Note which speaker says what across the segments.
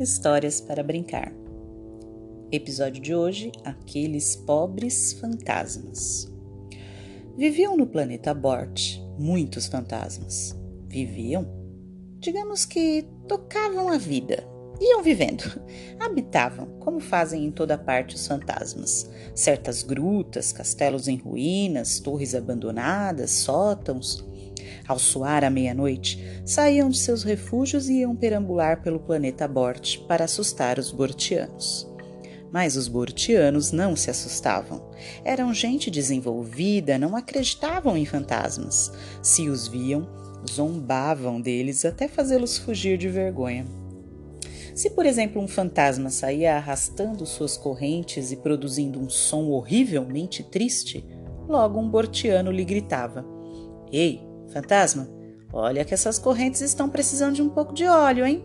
Speaker 1: Histórias para brincar. Episódio de hoje: Aqueles pobres fantasmas. Viviam no planeta Bort muitos fantasmas. Viviam? Digamos que tocavam a vida. Iam vivendo, habitavam, como fazem em toda parte os fantasmas. Certas grutas, castelos em ruínas, torres abandonadas, sótãos ao soar a meia-noite, saíam de seus refúgios e iam perambular pelo planeta Bort para assustar os bortianos. Mas os bortianos não se assustavam. Eram gente desenvolvida, não acreditavam em fantasmas. Se os viam, zombavam deles até fazê-los fugir de vergonha. Se, por exemplo, um fantasma saía arrastando suas correntes e produzindo um som horrivelmente triste, logo um bortiano lhe gritava: Ei, Fantasma, olha que essas correntes estão precisando de um pouco de óleo, hein?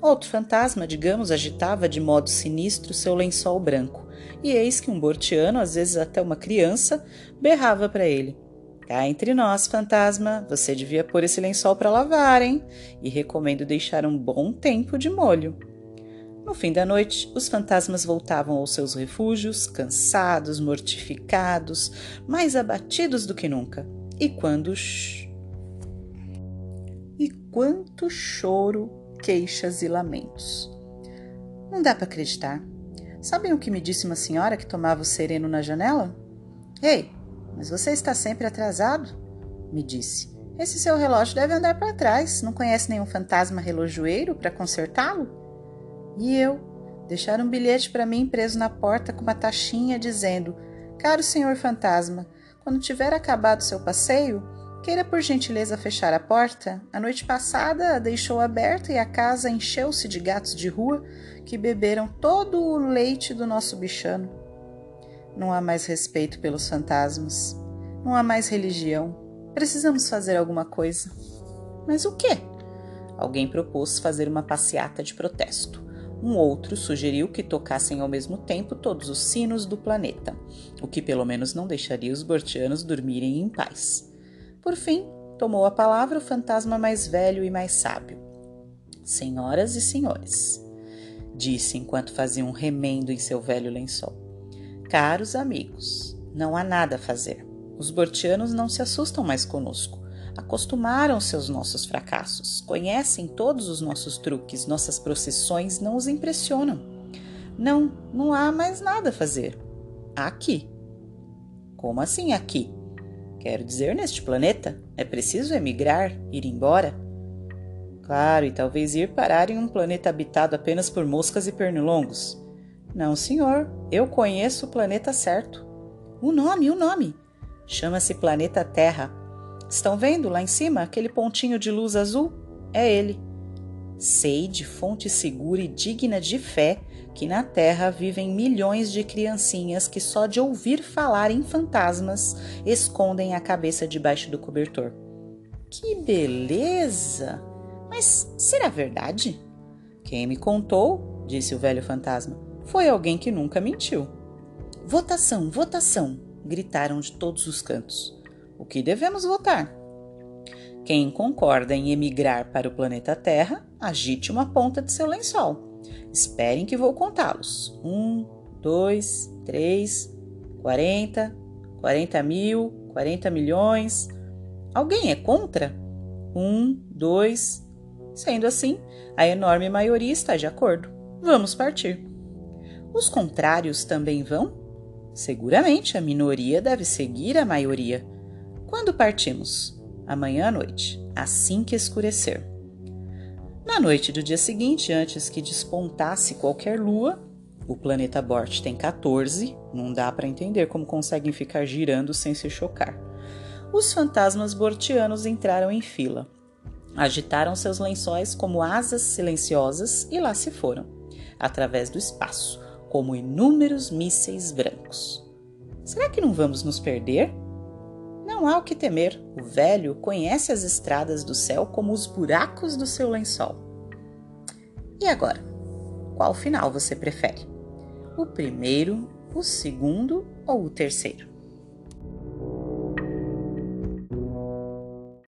Speaker 1: Outro fantasma, digamos, agitava de modo sinistro seu lençol branco, e eis que um bortiano, às vezes até uma criança, berrava para ele: Cá entre nós, fantasma, você devia pôr esse lençol para lavar, hein? E recomendo deixar um bom tempo de molho. No fim da noite, os fantasmas voltavam aos seus refúgios, cansados, mortificados, mais abatidos do que nunca. E quando e quanto choro, queixas e lamentos. Não dá para acreditar. Sabem o que me disse uma senhora que tomava o sereno na janela? Ei, mas você está sempre atrasado? Me disse. Esse seu relógio deve andar para trás. Não conhece nenhum fantasma relojoeiro para consertá-lo? E eu? Deixar um bilhete para mim preso na porta com uma taxinha dizendo: Caro senhor fantasma, quando tiver acabado seu passeio, queira por gentileza fechar a porta. A noite passada a deixou aberta e a casa encheu-se de gatos de rua que beberam todo o leite do nosso bichano. Não há mais respeito pelos fantasmas. Não há mais religião. Precisamos fazer alguma coisa. Mas o quê? Alguém propôs fazer uma passeata de protesto. Um outro sugeriu que tocassem ao mesmo tempo todos os sinos do planeta, o que pelo menos não deixaria os bortianos dormirem em paz. Por fim, tomou a palavra o fantasma mais velho e mais sábio. Senhoras e senhores, disse enquanto fazia um remendo em seu velho lençol. Caros amigos, não há nada a fazer. Os bortianos não se assustam mais conosco acostumaram-se aos nossos fracassos, conhecem todos os nossos truques, nossas procissões não os impressionam. Não, não há mais nada a fazer. Aqui. Como assim aqui? Quero dizer, neste planeta, é preciso emigrar, ir embora? Claro, e talvez ir parar em um planeta habitado apenas por moscas e pernilongos. Não, senhor, eu conheço o planeta certo. O nome, o nome. Chama-se Planeta Terra Estão vendo lá em cima aquele pontinho de luz azul? É ele. Sei de fonte segura e digna de fé que na Terra vivem milhões de criancinhas que só de ouvir falar em fantasmas escondem a cabeça debaixo do cobertor. Que beleza! Mas será verdade? Quem me contou, disse o velho fantasma, foi alguém que nunca mentiu. Votação, votação! gritaram de todos os cantos. O que devemos votar? Quem concorda em emigrar para o planeta Terra, agite uma ponta de seu lençol. Esperem que vou contá-los. Um, dois, três, quarenta, quarenta mil, quarenta milhões. Alguém é contra? Um, dois. Sendo assim, a enorme maioria está de acordo. Vamos partir. Os contrários também vão? Seguramente a minoria deve seguir a maioria. Quando partimos? Amanhã à noite, assim que escurecer. Na noite do dia seguinte, antes que despontasse qualquer lua, o planeta Bort tem 14, não dá para entender como conseguem ficar girando sem se chocar. Os fantasmas bortianos entraram em fila. Agitaram seus lençóis como asas silenciosas e lá se foram, através do espaço, como inúmeros mísseis brancos. Será que não vamos nos perder? Não há o que temer, o velho conhece as estradas do céu como os buracos do seu lençol. E agora? Qual final você prefere? O primeiro, o segundo ou o terceiro?